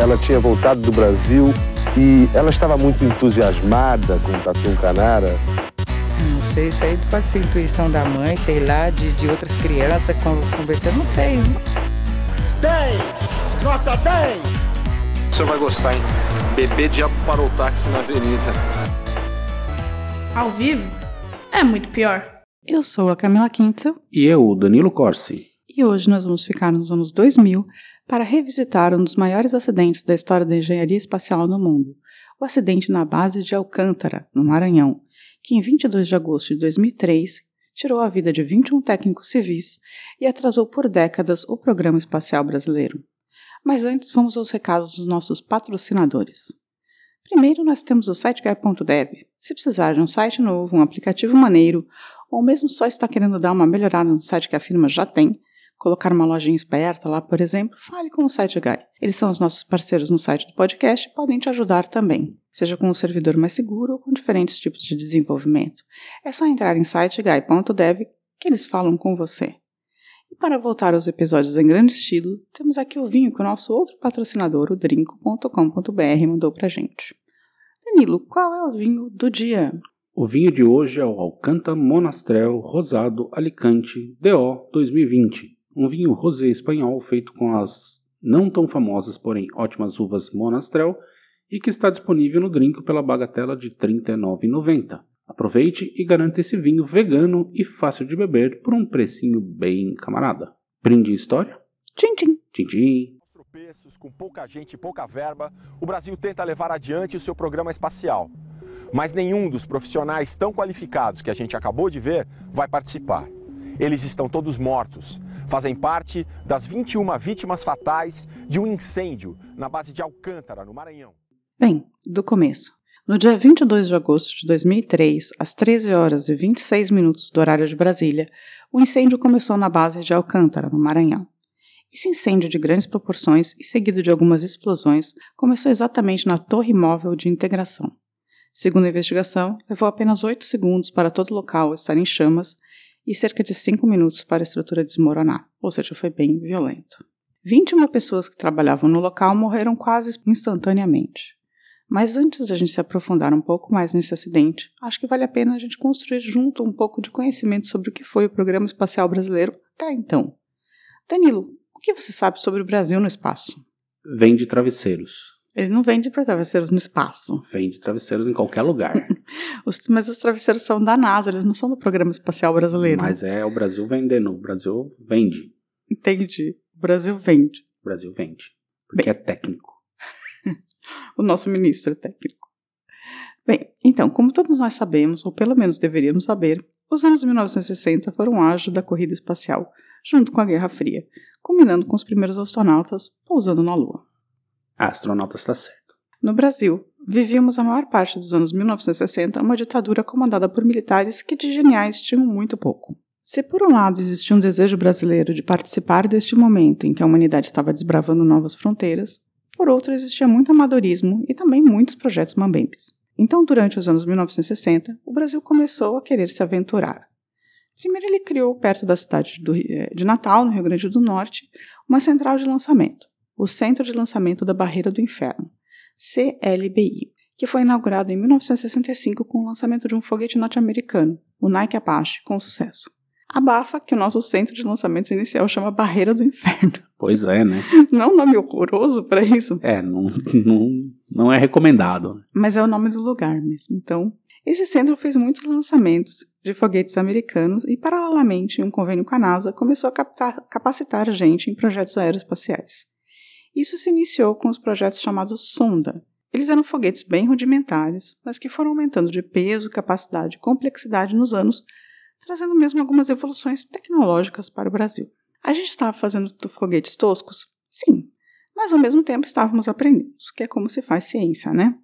ela tinha voltado do Brasil e ela estava muito entusiasmada com o Tatu Canara. Não sei, isso aí pode ser intuição da mãe, sei lá, de, de outras crianças conversando, não sei. 10! Nota 10! O senhor vai gostar, hein? Bebê diabo parou o táxi na avenida. Ao vivo? É muito pior. Eu sou a Camila Quinto. E eu, o Danilo Corsi. E hoje nós vamos ficar nos anos 2000 para revisitar um dos maiores acidentes da história da engenharia espacial no mundo, o acidente na base de Alcântara, no Maranhão, que em 22 de agosto de 2003 tirou a vida de 21 técnicos civis e atrasou por décadas o programa espacial brasileiro. Mas antes vamos aos recados dos nossos patrocinadores. Primeiro nós temos o siteguy.dev. Se precisar de um site novo, um aplicativo maneiro, ou mesmo só está querendo dar uma melhorada no site que a firma já tem, colocar uma lojinha esperta lá, por exemplo, fale com o SiteGuy. Eles são os nossos parceiros no site do podcast e podem te ajudar também, seja com um servidor mais seguro ou com diferentes tipos de desenvolvimento. É só entrar em siteguy.dev que eles falam com você. E para voltar aos episódios em grande estilo, temos aqui o vinho que o nosso outro patrocinador, o drinco.com.br, mandou pra gente. Danilo, qual é o vinho do dia? O vinho de hoje é o Alcanta Monastrel Rosado Alicante DO 2020 um vinho rosé espanhol feito com as não tão famosas, porém ótimas uvas Monastrell e que está disponível no drink pela bagatela de R$ 39,90. Aproveite e garanta esse vinho vegano e fácil de beber por um precinho bem camarada. Brinde história? Tchim, tchim. Tchim, tchim. tropeços, com pouca gente e pouca verba, o Brasil tenta levar adiante o seu programa espacial. Mas nenhum dos profissionais tão qualificados que a gente acabou de ver vai participar. Eles estão todos mortos, fazem parte das 21 vítimas fatais de um incêndio na base de Alcântara, no Maranhão. Bem, do começo. No dia 22 de agosto de 2003, às 13 horas e 26 minutos do horário de Brasília, o incêndio começou na base de Alcântara, no Maranhão. Esse incêndio de grandes proporções e seguido de algumas explosões começou exatamente na torre móvel de integração. Segundo a investigação, levou apenas 8 segundos para todo o local estar em chamas e cerca de 5 minutos para a estrutura desmoronar, ou seja, foi bem violento. 21 pessoas que trabalhavam no local morreram quase instantaneamente. Mas antes de a gente se aprofundar um pouco mais nesse acidente, acho que vale a pena a gente construir junto um pouco de conhecimento sobre o que foi o Programa Espacial Brasileiro até então. Danilo, o que você sabe sobre o Brasil no espaço? Vende travesseiros. Ele não vende para travesseiros no espaço. Vende travesseiros em qualquer lugar. Os- mas os travesseiros são da NASA, eles não são do Programa Espacial Brasileiro. Mas é o Brasil vendendo. O Brasil vende. Entendi. O Brasil vende. O Brasil vende. Porque é técnico. O nosso ministro é técnico. Bem, então, como todos nós sabemos, ou pelo menos deveríamos saber, os anos 1960 foram o auge da corrida espacial, junto com a Guerra Fria, culminando com os primeiros astronautas pousando na Lua. A astronauta está certo. No Brasil, vivíamos a maior parte dos anos 1960 uma ditadura comandada por militares que de geniais tinham muito pouco. Se por um lado existia um desejo brasileiro de participar deste momento em que a humanidade estava desbravando novas fronteiras, por outro existia muito amadorismo e também muitos projetos mambembes. Então, durante os anos 1960, o Brasil começou a querer se aventurar. Primeiro, ele criou, perto da cidade eh, de Natal, no Rio Grande do Norte, uma central de lançamento, o Centro de Lançamento da Barreira do Inferno, CLBI, que foi inaugurado em 1965 com o lançamento de um foguete norte-americano, o Nike Apache, com sucesso. Abafa que o nosso centro de lançamentos inicial chama Barreira do Inferno. Pois é, né? Não é um nome horroroso para isso, É, não, não, não é recomendado. mas é o nome do lugar mesmo. Então, esse centro fez muitos lançamentos de foguetes americanos e, paralelamente, em um convênio com a NASA, começou a capacitar gente em projetos aeroespaciais. Isso se iniciou com os projetos chamados Sonda. Eles eram foguetes bem rudimentares, mas que foram aumentando de peso, capacidade e complexidade nos anos, trazendo mesmo algumas evoluções tecnológicas para o Brasil. A gente estava fazendo foguetes toscos? Sim, mas ao mesmo tempo estávamos aprendendo, que é como se faz ciência, né?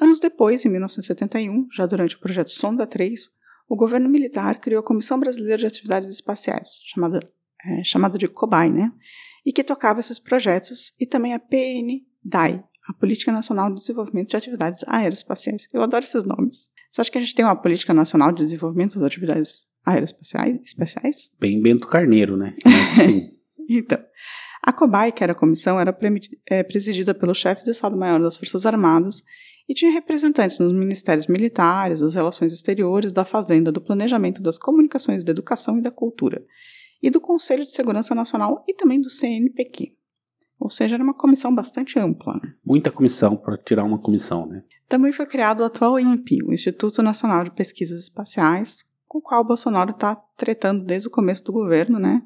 Anos depois, em 1971, já durante o projeto Sonda 3, o governo militar criou a Comissão Brasileira de Atividades Espaciais, chamada, é, chamada de COBAI, né? E que tocava esses projetos, e também a PNDAI, a Política Nacional de Desenvolvimento de Atividades Aeroespaciais. Eu adoro esses nomes. Você acha que a gente tem uma Política Nacional de Desenvolvimento das Atividades Aeroespaciais? Bem Bento Carneiro, né? Mas, sim. Então, A COBAI, que era a comissão, era é, presidida pelo chefe do Estado-Maior das Forças Armadas e tinha representantes nos ministérios militares, das relações exteriores, da fazenda, do planejamento, das comunicações, da educação e da cultura, e do Conselho de Segurança Nacional e também do CNPq. Ou seja, era uma comissão bastante ampla. Muita comissão para tirar uma comissão, né? Também foi criado o atual INPE, o Instituto Nacional de Pesquisas Espaciais, com o qual o Bolsonaro está tretando desde o começo do governo, né?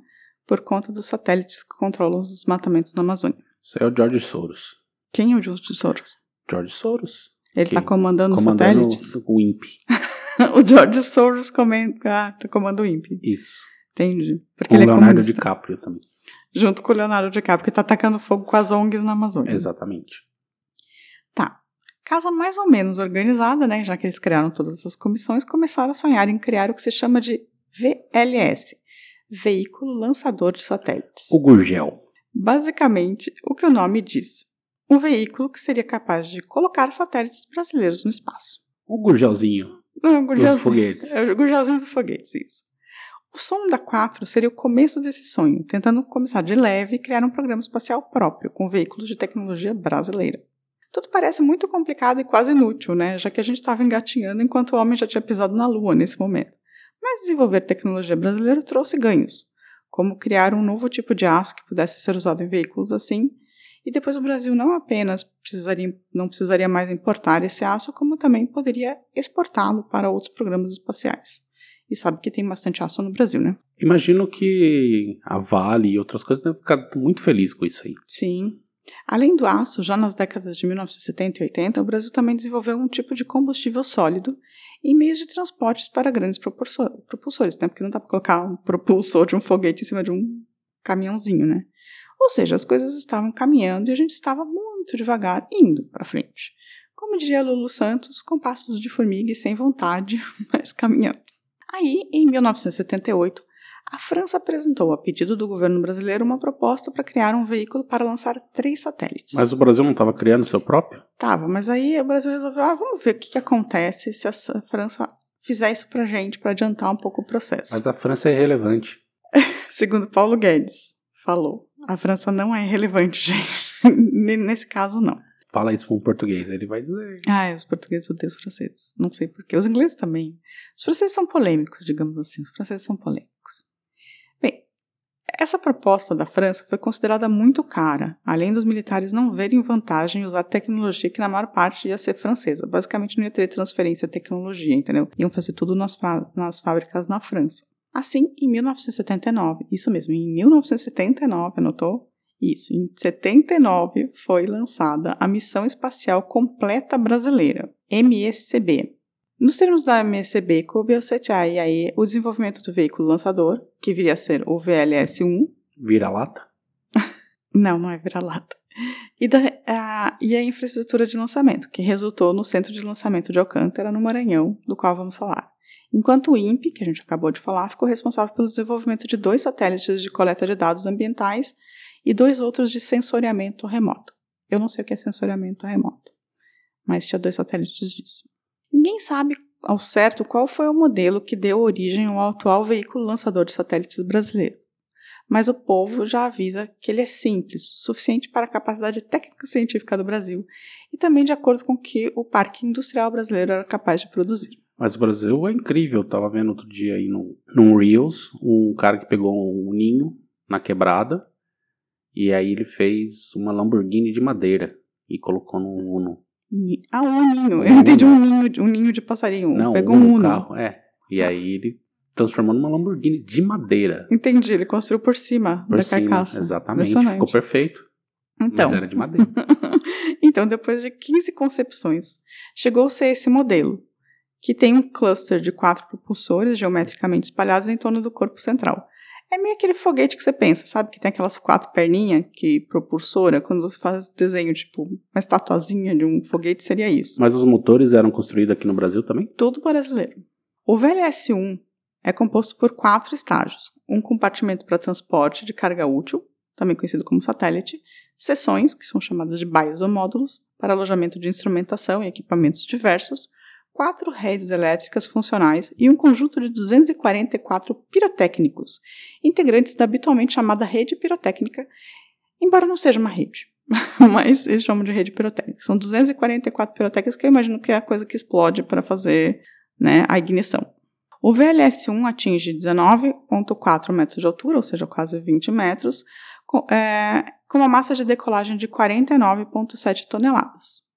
Por conta dos satélites que controlam os desmatamentos na Amazônia. Isso é o George Soros. Quem é o George Soros? George Soros. Ele está comandando, comandando os satélites? o INPE. o George Soros comanda, ah, tá comanda o INPE. Isso. Entendi. Porque o ele é Leonardo comunista. DiCaprio também. Junto com o Leonardo DiCaprio, que está atacando fogo com as ONGs na Amazônia. Exatamente. Tá. Casa mais ou menos organizada, né? Já que eles criaram todas essas comissões, começaram a sonhar em criar o que se chama de VLS Veículo Lançador de Satélites. O Gurgel. Basicamente, o que o nome diz um veículo que seria capaz de colocar satélites brasileiros no espaço. O Gurgelzinho. Não, o Gurgelzinho. Dos foguetes. É, o Gurgelzinho dos foguetes, isso. O Sonda 4 seria o começo desse sonho, tentando começar de leve e criar um programa espacial próprio, com veículos de tecnologia brasileira. Tudo parece muito complicado e quase inútil, né? Já que a gente estava engatinhando enquanto o homem já tinha pisado na Lua nesse momento. Mas desenvolver tecnologia brasileira trouxe ganhos, como criar um novo tipo de aço que pudesse ser usado em veículos assim e depois o Brasil não apenas precisaria, não precisaria mais importar esse aço, como também poderia exportá-lo para outros programas espaciais. E sabe que tem bastante aço no Brasil, né? Imagino que a Vale e outras coisas devem ficar muito felizes com isso aí. Sim. Além do aço, já nas décadas de 1970 e 80, o Brasil também desenvolveu um tipo de combustível sólido e meios de transportes para grandes propulsores, né? Porque não dá para colocar um propulsor de um foguete em cima de um caminhãozinho, né? Ou seja, as coisas estavam caminhando e a gente estava muito devagar indo para frente. Como diria Lulu Santos, com passos de formiga e sem vontade, mas caminhando. Aí, em 1978, a França apresentou, a pedido do governo brasileiro, uma proposta para criar um veículo para lançar três satélites. Mas o Brasil não estava criando o seu próprio? Tava, mas aí o Brasil resolveu, ah, vamos ver o que, que acontece se a França fizer isso para gente, para adiantar um pouco o processo. Mas a França é irrelevante. Segundo Paulo Guedes falou. A França não é relevante, gente. Nesse caso, não. Fala isso para um português, ele vai dizer. Ah, os portugueses odeiam os franceses. Não sei porquê. Os ingleses também. Os franceses são polêmicos, digamos assim. Os franceses são polêmicos. Bem, essa proposta da França foi considerada muito cara, além dos militares não verem vantagem em usar tecnologia que na maior parte ia ser francesa. Basicamente não ia ter transferência de tecnologia, entendeu? Iam fazer tudo nas, nas fábricas na França. Assim, em 1979, isso mesmo, em 1979, anotou? Isso, em 79 foi lançada a Missão Espacial Completa Brasileira, MSCB. Nos termos da MSCB, coube ao CTI o desenvolvimento do veículo lançador, que viria a ser o VLS-1. Vira-lata? não, não é vira-lata. E, a, e a infraestrutura de lançamento, que resultou no Centro de Lançamento de Alcântara, no Maranhão, do qual vamos falar enquanto o INPE, que a gente acabou de falar, ficou responsável pelo desenvolvimento de dois satélites de coleta de dados ambientais e dois outros de sensoriamento remoto. Eu não sei o que é sensoriamento remoto, mas tinha dois satélites disso. Ninguém sabe ao certo qual foi o modelo que deu origem ao atual veículo lançador de satélites brasileiro. Mas o povo já avisa que ele é simples, suficiente para a capacidade técnica científica do Brasil e também de acordo com o que o parque industrial brasileiro era capaz de produzir. Mas o Brasil é incrível. Eu tava vendo outro dia aí no, num Reels um cara que pegou um ninho na quebrada e aí ele fez uma Lamborghini de madeira e colocou no Uno. Ah, um ninho. Eu entendi um ninho, um ninho de passarinho. Não, Pegou um Uno. Carro, é. E aí ele transformou numa Lamborghini de madeira. Entendi, ele construiu por cima por da cima, carcaça. Exatamente, ficou perfeito. Então, mas era de madeira. então, depois de 15 concepções, chegou-se a esse modelo, que tem um cluster de quatro propulsores geometricamente espalhados em torno do corpo central. É meio aquele foguete que você pensa, sabe? Que tem aquelas quatro perninhas que propulsora, quando você faz desenho, tipo, uma estatuazinha de um foguete, seria isso. Mas os motores eram construídos aqui no Brasil também? Tudo brasileiro. O VLS-1 é composto por quatro estágios: um compartimento para transporte de carga útil, também conhecido como satélite, seções, que são chamadas de baios ou módulos, para alojamento de instrumentação e equipamentos diversos, quatro redes elétricas funcionais e um conjunto de 244 pirotécnicos, integrantes da habitualmente chamada rede pirotécnica, embora não seja uma rede. Mas eles chamam de rede pirotécnica. São 244 pirotécnicas que eu imagino que é a coisa que explode para fazer né, a ignição. O VLS-1 atinge 19,4 metros de altura, ou seja, quase 20 metros, com, é, com uma massa de decolagem de 49,7 toneladas.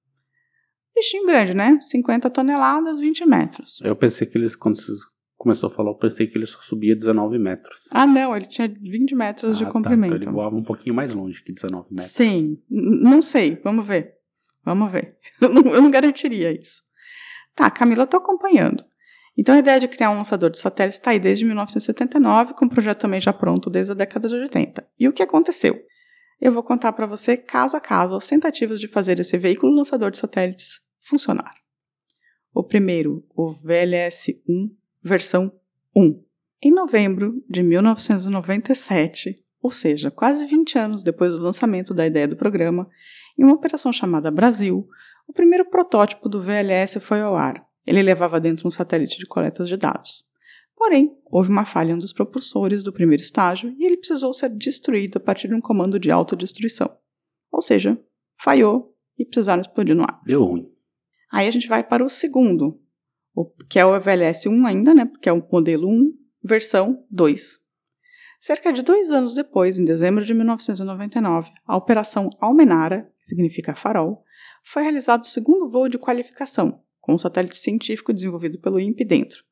Bichinho grande, né? 50 toneladas, 20 metros. Eu pensei que eles, quando você começou a falar, eu pensei que ele só subia 19 metros. Ah, não, ele tinha 20 metros Ah, de comprimento. Tá, então ele voava um pouquinho mais longe que 19 metros. Sim, não sei, vamos ver. Vamos ver. Eu não, eu não garantiria isso. Tá, Camila, eu tô acompanhando. Então a ideia de criar um lançador de satélite está aí desde 1979, com o projeto também já pronto desde a década de 80. E o que aconteceu? Eu vou contar para você, caso a caso, as tentativas de fazer esse veículo lançador de satélites funcionar. O primeiro, o VLS-1, versão 1. Em novembro de 1997, ou seja, quase 20 anos depois do lançamento da ideia do programa, em uma operação chamada Brasil, o primeiro protótipo do VLS foi ao ar. Ele levava dentro um satélite de coletas de dados. Porém, houve uma falha em um dos propulsores do primeiro estágio e ele precisou ser destruído a partir de um comando de autodestruição. Ou seja, falhou e precisaram explodir no ar. Deu ruim. Aí a gente vai para o segundo, que é o VLS-1 ainda, né? Porque é o modelo 1, versão 2. Cerca de dois anos depois, em dezembro de 1999, a Operação Almenara, que significa farol, foi realizado o segundo voo de qualificação, com um satélite científico desenvolvido pelo INPE dentro.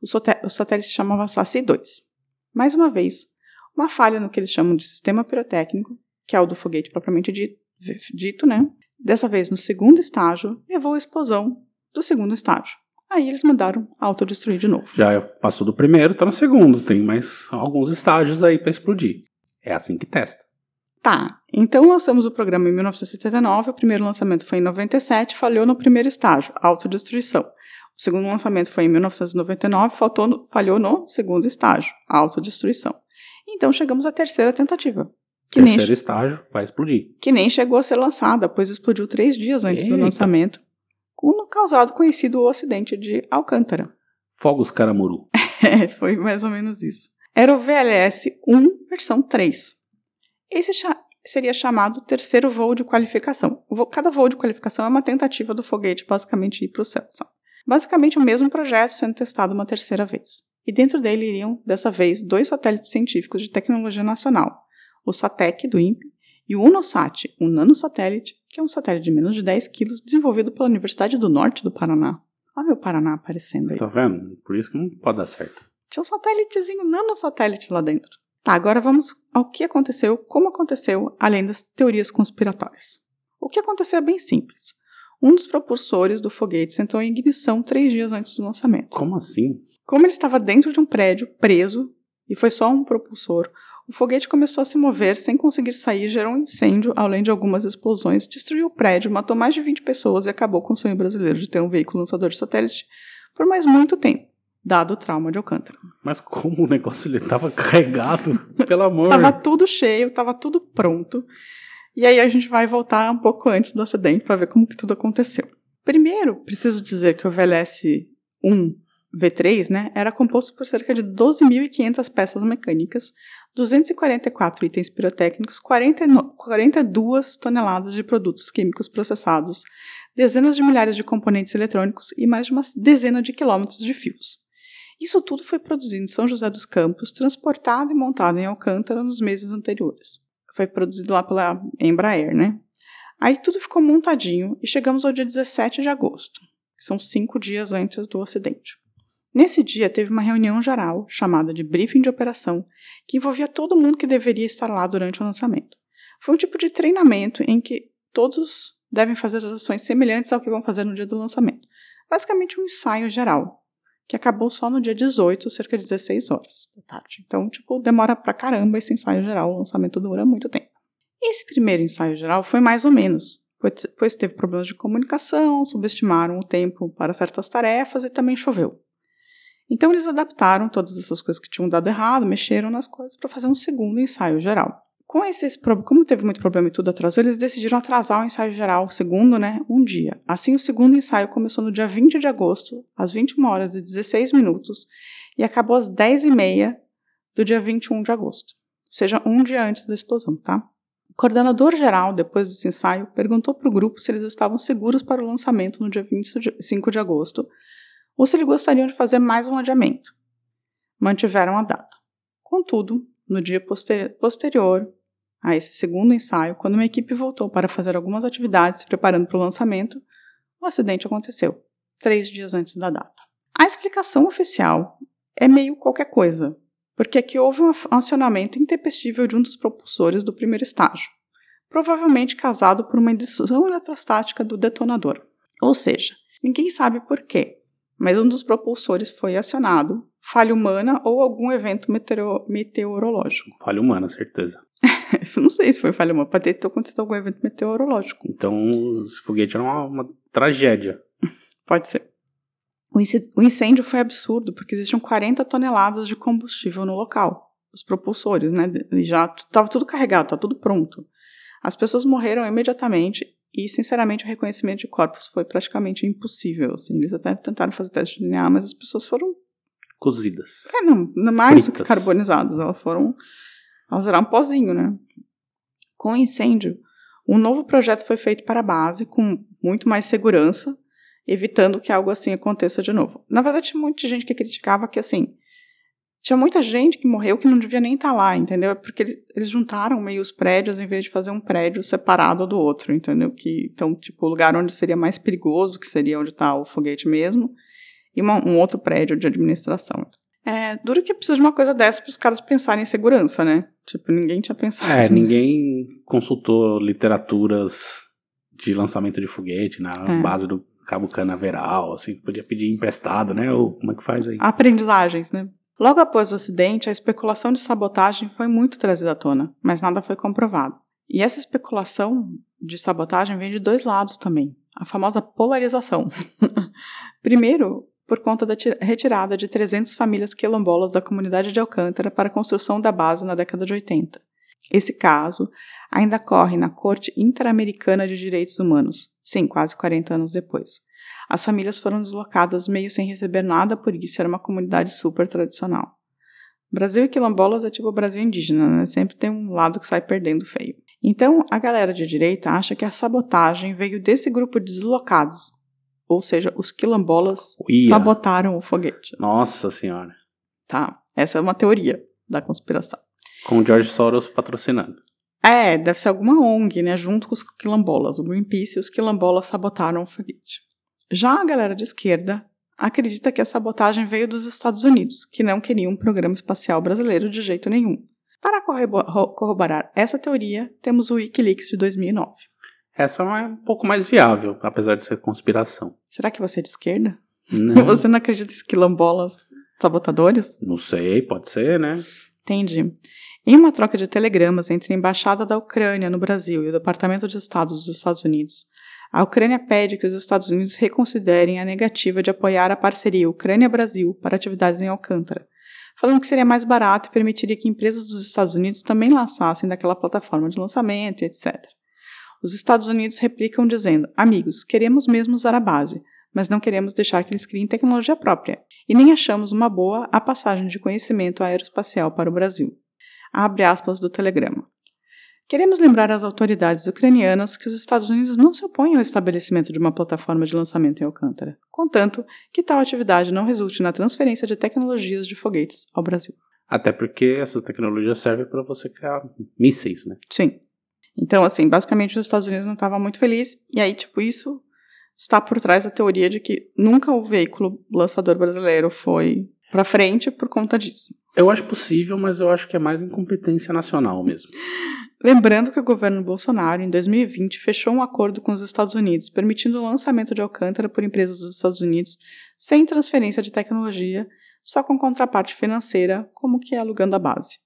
O, o satélite se chamava SACI-2. Mais uma vez, uma falha no que eles chamam de sistema pirotécnico, que é o do foguete propriamente di- dito, né? Dessa vez, no segundo estágio, levou à explosão do segundo estágio. Aí eles mandaram autodestruir de novo. Já passou do primeiro, tá no segundo. Tem mais alguns estágios aí pra explodir. É assim que testa. Tá, então lançamos o programa em 1979, o primeiro lançamento foi em 97, falhou no primeiro estágio, autodestruição. O segundo lançamento foi em 1999, faltou no- falhou no segundo estágio, autodestruição. Então chegamos à terceira tentativa, que nem, Terceiro estágio, vai explodir. que nem chegou a ser lançada, pois explodiu três dias antes do Eita. lançamento, com o causado conhecido o acidente de Alcântara. Fogos Caramuru. É, foi mais ou menos isso. Era o VLS 1, versão 3. Esse cha- seria chamado terceiro voo de qualificação. Cada voo de qualificação é uma tentativa do foguete basicamente ir para o céu. sabe? Basicamente o mesmo projeto sendo testado uma terceira vez. E dentro dele iriam, dessa vez, dois satélites científicos de tecnologia nacional. O SATEC, do INPE, e o UNOSAT, um nanosatélite, que é um satélite de menos de 10 quilos, desenvolvido pela Universidade do Norte do Paraná. Olha meu Paraná aparecendo aí. Tá vendo? Por isso que não pode dar certo. Tinha um satélitezinho, nanosatélite lá dentro. Tá, agora vamos ao que aconteceu, como aconteceu, além das teorias conspiratórias. O que aconteceu é bem simples. Um dos propulsores do foguete entrou em ignição três dias antes do lançamento. Como assim? Como ele estava dentro de um prédio, preso, e foi só um propulsor, o foguete começou a se mover sem conseguir sair, gerou um incêndio, além de algumas explosões, destruiu o prédio, matou mais de 20 pessoas e acabou com o sonho brasileiro de ter um veículo lançador de satélite por mais muito tempo, dado o trauma de Alcântara. Mas como o negócio ele tava carregado? Pelo amor. Tava tudo cheio, tava tudo pronto. E aí a gente vai voltar um pouco antes do acidente para ver como que tudo aconteceu. Primeiro, preciso dizer que o VLS 1 V3, né, era composto por cerca de 12.500 peças mecânicas, 244 itens pirotécnicos, 40 no- 42 toneladas de produtos químicos processados, dezenas de milhares de componentes eletrônicos e mais de uma dezena de quilômetros de fios. Isso tudo foi produzido em São José dos Campos, transportado e montado em Alcântara nos meses anteriores. Foi produzido lá pela Embraer, né? Aí tudo ficou montadinho e chegamos ao dia 17 de agosto, que são cinco dias antes do acidente. Nesse dia teve uma reunião geral, chamada de briefing de operação, que envolvia todo mundo que deveria estar lá durante o lançamento. Foi um tipo de treinamento em que todos devem fazer as ações semelhantes ao que vão fazer no dia do lançamento. Basicamente um ensaio geral, que acabou só no dia 18, cerca de 16 horas da tarde. Então, tipo, demora pra caramba esse ensaio geral, o lançamento dura muito tempo. Esse primeiro ensaio geral foi mais ou menos, pois- pois teve problemas de comunicação, subestimaram o tempo para certas tarefas e também choveu. Então eles adaptaram todas essas coisas que tinham dado errado, mexeram nas coisas para fazer um segundo ensaio geral. Com esses como teve muito problema e tudo atrasou, eles decidiram atrasar o ensaio geral, o segundo, né, um dia. Assim, o segundo ensaio começou no dia 20 de agosto, às 21 horas e 16 minutos, e acabou às 10 e meia do dia 21 de agosto. Ou seja, um dia antes da explosão, tá? O coordenador geral, depois desse ensaio, perguntou para o grupo se eles estavam seguros para o lançamento no dia 25 de agosto ou se eles gostariam de fazer mais um adiamento. Mantiveram a data. Contudo, no dia posterior a esse segundo ensaio, quando uma equipe voltou para fazer algumas atividades se preparando para o lançamento, o acidente aconteceu, três dias antes da data. A explicação oficial é meio qualquer coisa, porque aqui houve um acionamento intempestível de um dos propulsores do primeiro estágio, provavelmente causado por uma indução eletrostática do detonador. Ou seja, ninguém sabe por quê, mas um dos propulsores foi acionado, falha humana ou algum evento meteoro meteorológico. Falha humana, certeza. Não sei se foi falha humana, pode ter acontecido algum evento meteorológico. Então, esse foguete era uma, uma tragédia. pode ser. O incêndio foi absurdo, porque existiam 40 toneladas de combustível no local. Os propulsores, né? E já estava tudo carregado, estava tudo pronto. As pessoas morreram imediatamente e, sinceramente, o reconhecimento de corpos foi praticamente impossível. Assim. Eles até tentaram fazer teste de DNA, mas as pessoas foram. Cozidas. É, não, mais Fritas. do que carbonizadas. Elas foram. Elas viraram um pozinho, né? Com o incêndio, um novo projeto foi feito para a base, com muito mais segurança evitando que algo assim aconteça de novo. Na verdade, tinha muita gente que criticava que, assim, tinha muita gente que morreu que não devia nem estar tá lá, entendeu? Porque eles juntaram meio os prédios em vez de fazer um prédio separado do outro, entendeu? Que, então, tipo, o lugar onde seria mais perigoso, que seria onde está o foguete mesmo, e uma, um outro prédio de administração. É, duro que precisa de uma coisa dessa para os caras pensarem em segurança, né? Tipo, ninguém tinha pensado. É, ninguém consultou literaturas de lançamento de foguete na é. base do cabo canaveral, assim, podia pedir emprestado, né? Ou como é que faz aí? Aprendizagens, né? Logo após o acidente, a especulação de sabotagem foi muito trazida à tona, mas nada foi comprovado. E essa especulação de sabotagem vem de dois lados também, a famosa polarização. Primeiro, por conta da retirada de 300 famílias quilombolas da comunidade de Alcântara para a construção da base na década de 80. Esse caso ainda corre na Corte Interamericana de Direitos Humanos, sim, quase 40 anos depois. As famílias foram deslocadas meio sem receber nada por isso, era uma comunidade super tradicional. Brasil e quilombolas é tipo o Brasil indígena, né? Sempre tem um lado que sai perdendo feio. Então, a galera de direita acha que a sabotagem veio desse grupo de deslocados, ou seja, os quilombolas Uia. sabotaram o foguete. Nossa senhora. Tá, essa é uma teoria da conspiração. Com o George Soros patrocinando. É, deve ser alguma ONG, né? Junto com os quilombolas. O Greenpeace e os quilombolas sabotaram o foguete. Já a galera de esquerda acredita que a sabotagem veio dos Estados Unidos, que não queriam um programa espacial brasileiro de jeito nenhum. Para corroborar essa teoria, temos o Wikileaks de 2009. Essa é um pouco mais viável, apesar de ser conspiração. Será que você é de esquerda? Não. Você não acredita em quilombolas sabotadores? Não sei, pode ser, né? Entendi. Em uma troca de telegramas entre a Embaixada da Ucrânia no Brasil e o Departamento de Estado dos Estados Unidos, a Ucrânia pede que os Estados Unidos reconsiderem a negativa de apoiar a parceria Ucrânia-Brasil para atividades em Alcântara, falando que seria mais barato e permitiria que empresas dos Estados Unidos também lançassem daquela plataforma de lançamento etc. Os Estados Unidos replicam dizendo: Amigos, queremos mesmo usar a base, mas não queremos deixar que eles criem tecnologia própria, e nem achamos uma boa a passagem de conhecimento aeroespacial para o Brasil abre aspas do telegrama. Queremos lembrar às autoridades ucranianas que os Estados Unidos não se opõem ao estabelecimento de uma plataforma de lançamento em Alcântara, contanto que tal atividade não resulte na transferência de tecnologias de foguetes ao Brasil. Até porque essa tecnologia serve para você criar mísseis, né? Sim. Então, assim, basicamente os Estados Unidos não estavam muito felizes, e aí, tipo, isso está por trás da teoria de que nunca o veículo lançador brasileiro foi para frente por conta disso. Eu acho possível, mas eu acho que é mais incompetência nacional mesmo. Lembrando que o governo Bolsonaro, em 2020, fechou um acordo com os Estados Unidos, permitindo o lançamento de Alcântara por empresas dos Estados Unidos, sem transferência de tecnologia, só com contraparte financeira, como que é alugando a base.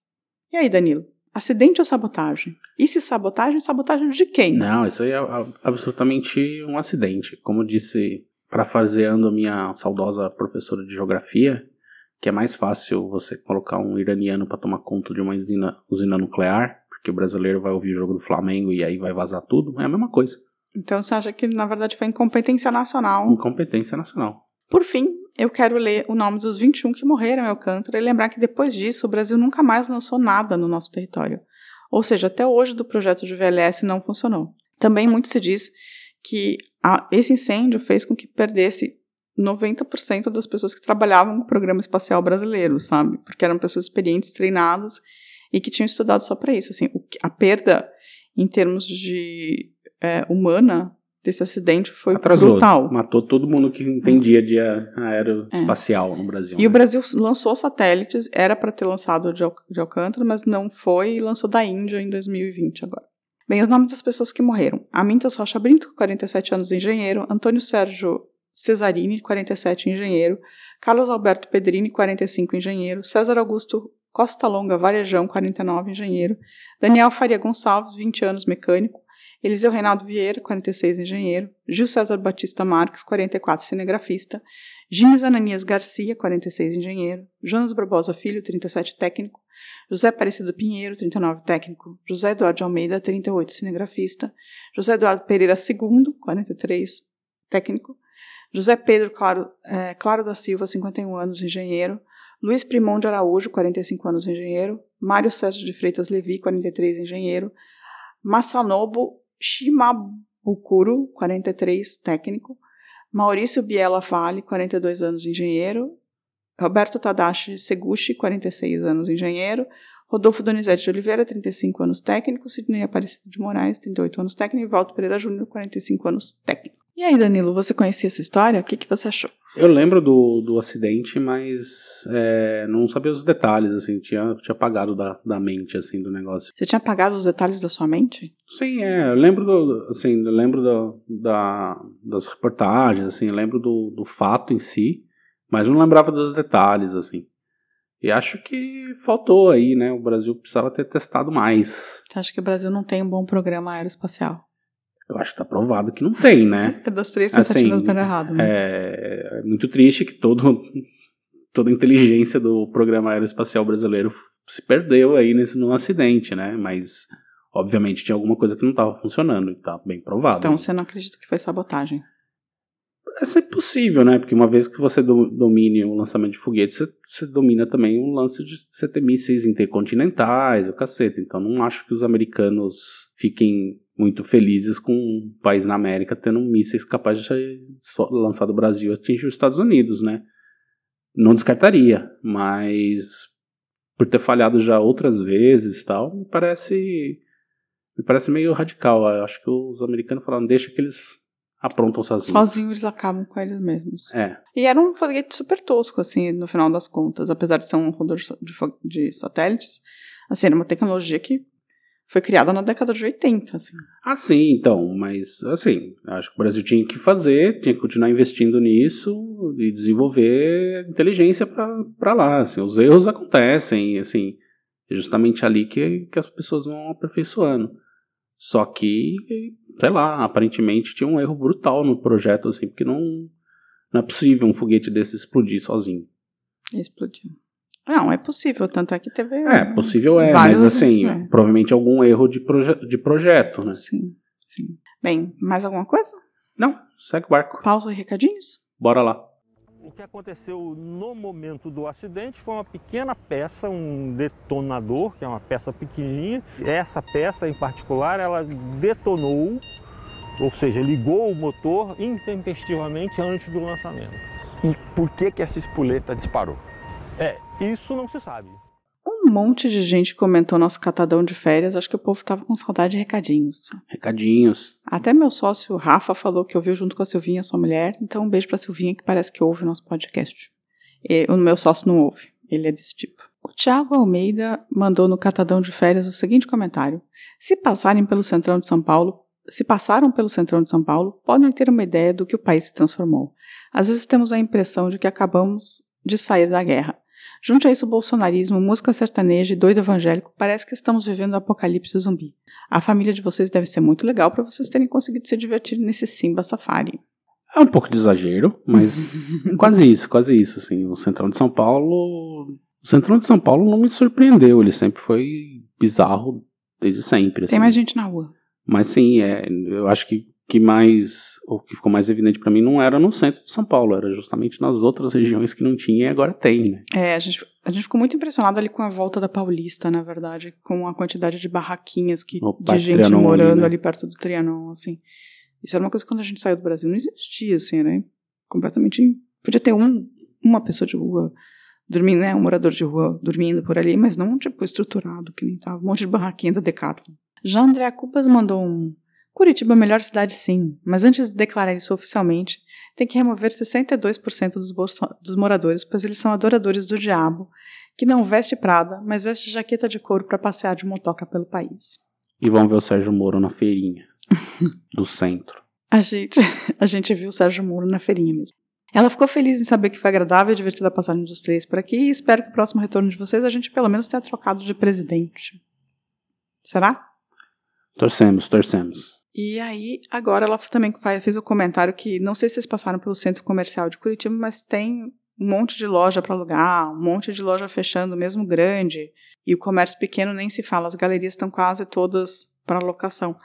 E aí, Danilo? Acidente ou sabotagem? E se sabotagem, sabotagem de quem? Não, isso aí é absolutamente um acidente. Como disse, parafraseando a minha saudosa professora de geografia, que é mais fácil você colocar um iraniano para tomar conta de uma usina, usina nuclear, porque o brasileiro vai ouvir o jogo do Flamengo e aí vai vazar tudo, é a mesma coisa. Então você acha que na verdade foi incompetência nacional? Incompetência nacional. Por fim, eu quero ler o nome dos 21 que morreram em Alcântara e lembrar que depois disso o Brasil nunca mais lançou nada no nosso território. Ou seja, até hoje do projeto de VLS não funcionou. Também muito se diz que a, esse incêndio fez com que perdesse 90% das pessoas que trabalhavam no programa espacial brasileiro, sabe? Porque eram pessoas experientes, treinadas e que tinham estudado só para isso. Assim, a perda em termos de é, humana desse acidente foi Atrasou, brutal. Matou todo mundo que entendia de aeroespacial é. no Brasil. E né? o Brasil lançou satélites, era para ter lançado de, Al de Alcântara, mas não foi e lançou da Índia em 2020 agora. Bem, os nomes das pessoas que morreram. Amintas Rocha Brito, 47 anos, engenheiro. Antônio Sérgio Cesarini, 47, engenheiro. Carlos Alberto Pedrini, 45, engenheiro. César Augusto Costa Longa Varejão, 49, engenheiro. Daniel Faria Gonçalves, 20 anos, mecânico. Eliseu Reinaldo Vieira, 46, engenheiro. Gil César Batista Marques, 44, cinegrafista. Gimes Ananias Garcia, 46, engenheiro. Jonas Barbosa Filho, 37, técnico. José Aparecido Pinheiro, 39, técnico. José Eduardo Almeida, 38, cinegrafista. José Eduardo Pereira II, 43, técnico. José Pedro Claro, é, claro da Silva, 51 anos, engenheiro. Luiz Primão de Araújo, 45 anos, engenheiro. Mário Sérgio de Freitas Levi, 43, engenheiro. Masanobu Shimabukuro, 43, técnico. Maurício Biela Fale, 42 anos, engenheiro. Roberto Tadashi Seguchi, 46 anos, engenheiro. Rodolfo Donizete de Oliveira, 35 anos, técnico. Sidney Aparecido de Moraes, 38 anos, técnico. E Walter Pereira Júnior, 45 anos, técnico. E aí, Danilo, você conhecia essa história? O que, que você achou? Eu lembro do, do acidente, mas é, não sabia os detalhes, assim, tinha, tinha apagado da, da mente, assim, do negócio. Você tinha apagado os detalhes da sua mente? Sim, é, eu lembro, do, assim, lembro do, da, das reportagens, assim, lembro do, do fato em si, mas não lembrava dos detalhes, assim. E acho que faltou aí, né, o Brasil precisava ter testado mais. Você acha que o Brasil não tem um bom programa aeroespacial? Eu acho que tá provado que não tem, né? É das três tentativas assim, deram errado. Mas... É, é muito triste que todo, toda a inteligência do programa aeroespacial brasileiro se perdeu aí nesse num acidente, né? Mas obviamente tinha alguma coisa que não estava funcionando, e tá bem provado. Então você não acredita que foi sabotagem? É sempre possível, né? Porque uma vez que você domine o lançamento de foguetes, você, você, domina também o lance de você ter mísseis intercontinentais, o cacete. Então não acho que os americanos fiquem muito felizes com um país na América tendo mísseis capazes de lançar do Brasil e atingir os Estados Unidos, né? Não descartaria, mas por ter falhado já outras vezes tal, me parece me parece meio radical. Eu acho que os americanos falaram, deixa que eles aprontam sozinhos. Sozinhos eles acabam com eles mesmos. É. E era um foguete super tosco, assim, no final das contas, apesar de ser um rodor de, de satélites, assim, era uma tecnologia que foi criada na década de 80, assim. Ah, sim, então, mas assim, acho que o Brasil tinha que fazer, tinha que continuar investindo nisso e desenvolver inteligência para lá, assim, os erros acontecem, assim, é justamente ali que, que as pessoas vão aperfeiçoando. Só que, sei lá, aparentemente tinha um erro brutal no projeto, assim, porque não, não é possível um foguete desse explodir sozinho. Explodiu. Não, é possível, tanto é que teve. É, possível é, mas assim, é. provavelmente algum erro de, proje de projeto, né? Sim, sim. Bem, mais alguma coisa? Não, segue o barco. Pausa e recadinhos? Bora lá. O que aconteceu no momento do acidente foi uma pequena peça, um detonador, que é uma peça pequenininha. Essa peça em particular, ela detonou, ou seja, ligou o motor intempestivamente antes do lançamento. E por que que essa espoleta disparou? É, isso não se sabe. Um monte de gente comentou nosso catadão de férias. Acho que o povo tava com saudade de recadinhos. Recadinhos. Até meu sócio Rafa falou que ouviu junto com a Silvinha, sua mulher. Então, um beijo pra Silvinha, que parece que ouve o nosso podcast. E, o meu sócio não ouve. Ele é desse tipo. O Thiago Almeida mandou no catadão de férias o seguinte comentário: Se passarem pelo centrão de São Paulo, se passaram pelo centrão de São Paulo, podem ter uma ideia do que o país se transformou. Às vezes temos a impressão de que acabamos de sair da guerra. Junte a isso o bolsonarismo, música sertaneja e doido evangélico, parece que estamos vivendo o apocalipse zumbi. A família de vocês deve ser muito legal para vocês terem conseguido se divertir nesse Simba Safari. É um pouco de exagero, mas quase isso, quase isso. Assim, o Centrão de São Paulo. O Centrão de São Paulo não me surpreendeu, ele sempre foi bizarro desde sempre. Assim. Tem mais gente na rua. Mas sim, é, eu acho que que mais, o que ficou mais evidente para mim não era no centro de São Paulo, era justamente nas outras regiões que não tinha e agora tem, né? É, a gente, a gente ficou muito impressionado ali com a volta da Paulista, na verdade, com a quantidade de barraquinhas que, No de gente Trianon ali, morando né? ali perto do Trianon, assim. Isso era uma coisa que quando a gente saiu do Brasil não existia, assim, era completamente... Podia ter um, uma pessoa de rua dormindo, né, um morador de rua dormindo por ali, mas não, tipo, estruturado, que nem tava, um monte de barraquinha da Decathlon. Já André Cubas mandou um... Curitiba é a melhor cidade, sim, mas antes de declarar isso oficialmente, tem que remover 62% dos, dos moradores, pois eles são adoradores do diabo, que não veste Prada, mas veste jaqueta de couro para passear de motoca pelo país. E vão ver o Sérgio Moro na feirinha do centro. A gente, a gente viu o Sérgio Moro na feirinha mesmo. Ela ficou feliz em saber que foi agradável e divertida a passagem dos três por aqui e espero que o próximo retorno de vocês a gente pelo menos tenha trocado de presidente. Será? Torcemos, torcemos. E aí, agora ela também fa- fez o comentário que não sei se vocês passaram pelo centro comercial de Curitiba, mas tem um monte de loja para alugar, um monte de loja fechando, mesmo grande, e o comércio pequeno nem se fala, as galerias estão quase todas para locação.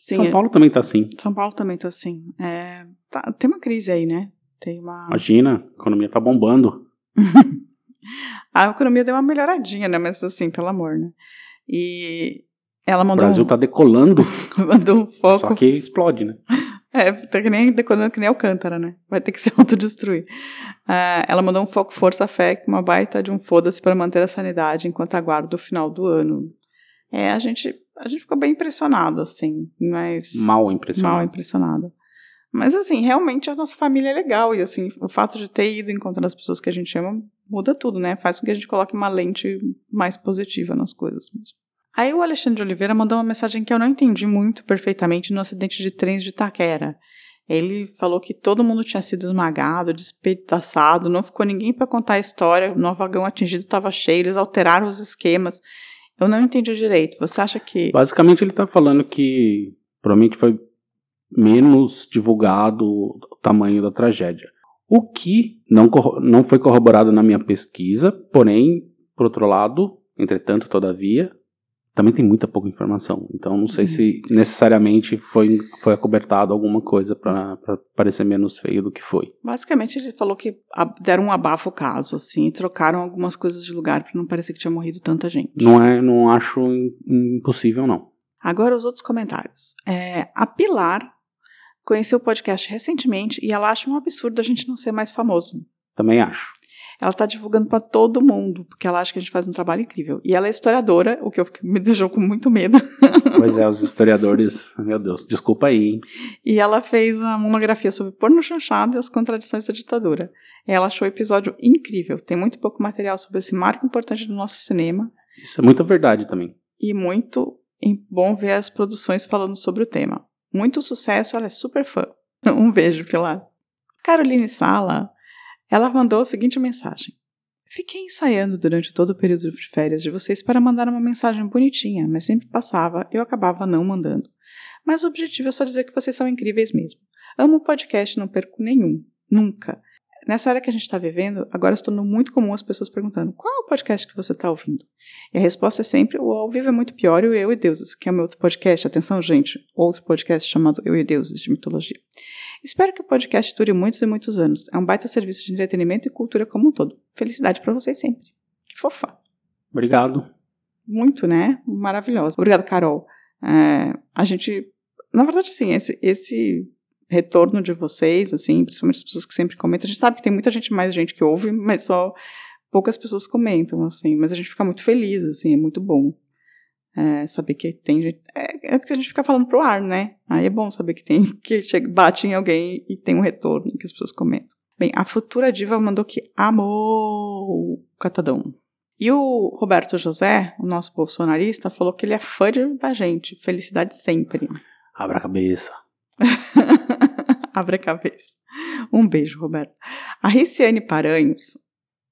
Sim, São Paulo também tá assim. São Paulo também tá assim. É, tá- tem uma crise aí, né? Tem uma. Imagina, a economia tá bombando. A economia deu uma melhoradinha, né? Mas assim, pelo amor, né? E ela O mandou, Brasil um, tá decolando, mandou um foco. só que explode, né? É, tá que nem, decorando que nem Alcântara, né? Vai ter que se autodestruir. Ah, ela mandou um foco Força Fé, uma baita de um foda-se para manter a sanidade enquanto aguarda o final do ano. É, a gente, a gente ficou bem impressionado, assim, mas... Mal impressionado. Mal impressionada. Mas, assim, realmente a nossa família é legal. E, assim, o fato de ter ido encontrar as pessoas que a gente ama muda tudo, né? Faz com que a gente coloque uma lente mais positiva nas coisas mesmo. Aí o Alexandre Oliveira mandou uma mensagem que eu não entendi muito perfeitamente no acidente de trens de Itaquera. Ele falou que todo mundo tinha sido esmagado, despedaçado, não ficou ninguém para contar a história, o vagão atingido estava cheio, eles alteraram os esquemas. Eu não entendi direito. Você acha que. Basicamente ele tá falando que provavelmente foi menos divulgado o tamanho da tragédia. O que não, não foi corroborado na minha pesquisa, porém, por outro lado, entretanto, todavia, também tem muita pouca informação. Então não sei Uhum. se necessariamente foi, foi acobertado alguma coisa para parecer menos feio do que foi. Basicamente, ele falou que deram um abafo o caso, assim, trocaram algumas coisas de lugar para não parecer que tinha morrido tanta gente. Não é, não acho im- impossível não. Agora os outros comentários. É, a Pilar conheceu o podcast recentemente e ela acha um absurdo a gente não ser mais famoso. Também acho. Ela tá divulgando para todo mundo, porque ela acha que a gente faz um trabalho incrível. E ela é historiadora, o que eu me deixou com muito medo. Pois é, os historiadores, meu Deus, desculpa aí, hein? E ela fez uma monografia sobre porno chanchado e as contradições da ditadura. Ela achou o episódio incrível. Tem muito pouco material sobre esse marco importante do nosso cinema. Isso é muita verdade também. e muito bom ver as produções falando sobre o tema. Muito sucesso, ela é super fã. Um beijo, Pilar. Caroline Sala, ela mandou a seguinte mensagem. Fiquei ensaiando durante todo o período de férias de vocês para mandar uma mensagem bonitinha, mas sempre passava eu acabava não mandando. Mas o objetivo é só dizer que vocês são incríveis mesmo. Amo o podcast não perco nenhum. Nunca. Nessa era que a gente está vivendo, agora se tornou muito comum as pessoas perguntando qual é o podcast que você está ouvindo? E a resposta é sempre: o ao vivo é muito pior e o Eu e Deuses, que é o meu outro podcast. Atenção, gente, outro podcast chamado Eu e Deuses de mitologia. Espero que o podcast dure muitos e muitos anos. É um baita serviço de entretenimento e cultura como um todo. Felicidade para vocês sempre. Que fofa. Obrigado. Muito, né? Maravilhosa. Obrigada, Carol. É, a gente, na verdade, sim, esse, esse retorno de vocês, assim, principalmente as pessoas que sempre comentam, a gente sabe que tem muita gente, mais gente que ouve, mas só poucas pessoas comentam, assim, mas a gente fica muito feliz, assim, é muito bom. É, saber que tem gente. É, é porque a gente fica falando pro ar, né? Aí é bom saber que tem, que chega, bate em alguém e tem um retorno que as pessoas comentam. Bem, a futura diva mandou que amou o Catadão. E o Roberto José, o nosso bolsonarista, falou que ele é fã da gente. Felicidade sempre. Abra a cabeça. Abre a cabeça. Um beijo, Roberto. A Riciane Paranhos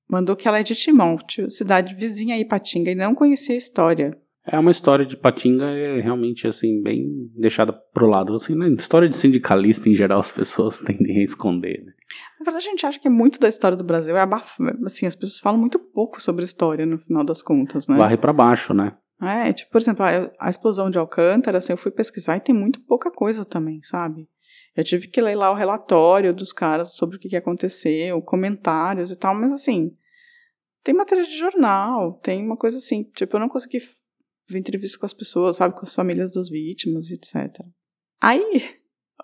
mandou que ela é de Timóteo, cidade vizinha a Ipatinga, e não conhecia a história. É uma história de Patinga é realmente assim bem deixada pro lado. Assim, né? História de sindicalista em geral as pessoas tendem a esconder. Né? Na verdade, a gente acha que muito da história do Brasil é abafada. Assim, as pessoas falam muito pouco sobre história no final das contas, né? Varre pra baixo, né? É, tipo, por exemplo, a, a explosão de Alcântara, assim, eu fui pesquisar e tem muito pouca coisa também, sabe? Eu tive que ler lá o relatório dos caras sobre o que, que aconteceu, comentários e tal, mas assim, tem matéria de jornal, tem uma coisa assim, tipo, eu não consegui entrevista com as pessoas, sabe, com as famílias das vítimas, etc. Aí,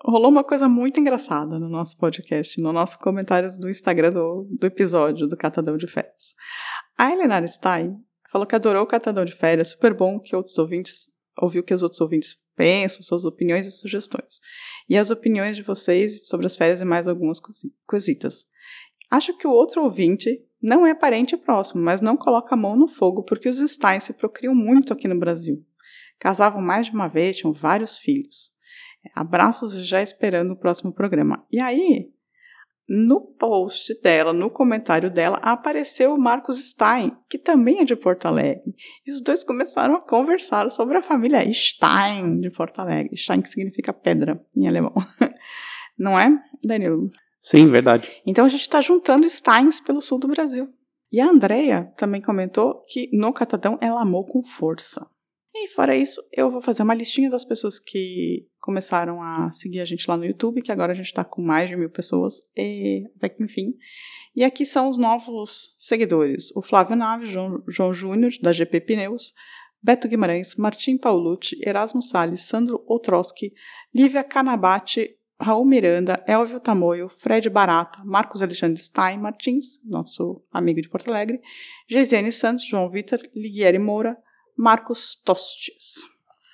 rolou uma coisa muito engraçada no nosso podcast, no nosso comentário do Instagram do, do episódio do Catadão de Férias. A Helena Stein falou que adorou o Catadão de Férias, super bom que outros ouvintes, ouviu que os outros ouvintes pensam, suas opiniões e sugestões. E as opiniões de vocês sobre as férias e mais algumas cositas. Acho que o outro ouvinte não é parente próximo, mas não coloca a mão no fogo porque os Stein se procriam muito aqui no Brasil. Casavam mais de uma vez, tinham vários filhos. Abraços já esperando o próximo programa. E aí, no post dela, no comentário dela, apareceu o Marcos Stein, que também é de Porto Alegre. E os dois começaram a conversar sobre a família Stein de Porto Alegre. Stein que significa pedra em alemão. Não é, Danilo? Sim, verdade. Então a gente está juntando Steins pelo sul do Brasil. E a Andrea também comentou que no Catadão ela amou com força. E fora isso, eu vou fazer uma listinha das pessoas que começaram a seguir a gente lá no YouTube, que agora a gente está com mais de mil pessoas, e até que enfim. E aqui são os novos seguidores: o Flávio Naves, João, João Júnior, da GP Pneus, Beto Guimarães, Martim Paulucci, Erasmo Salles, Sandro Otroski, Lívia Canabate, Raul Miranda, Elvio Tamoio, Fred Barata, Marcos Alexandre Stein Martins, nosso amigo de Porto Alegre, Geisiane Santos, João Vitor, Liguieri Moura, Marcos Tostes.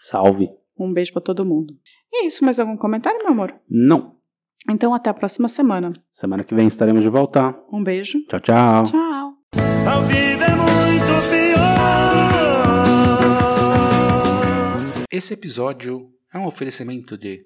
Salve. Um beijo para todo mundo. E é isso, mais algum comentário, meu amor? Não. Então até a próxima semana. Semana que vem estaremos de volta. Um beijo. Tchau, tchau. Tchau. A vida é muito pior. Esse episódio é um oferecimento de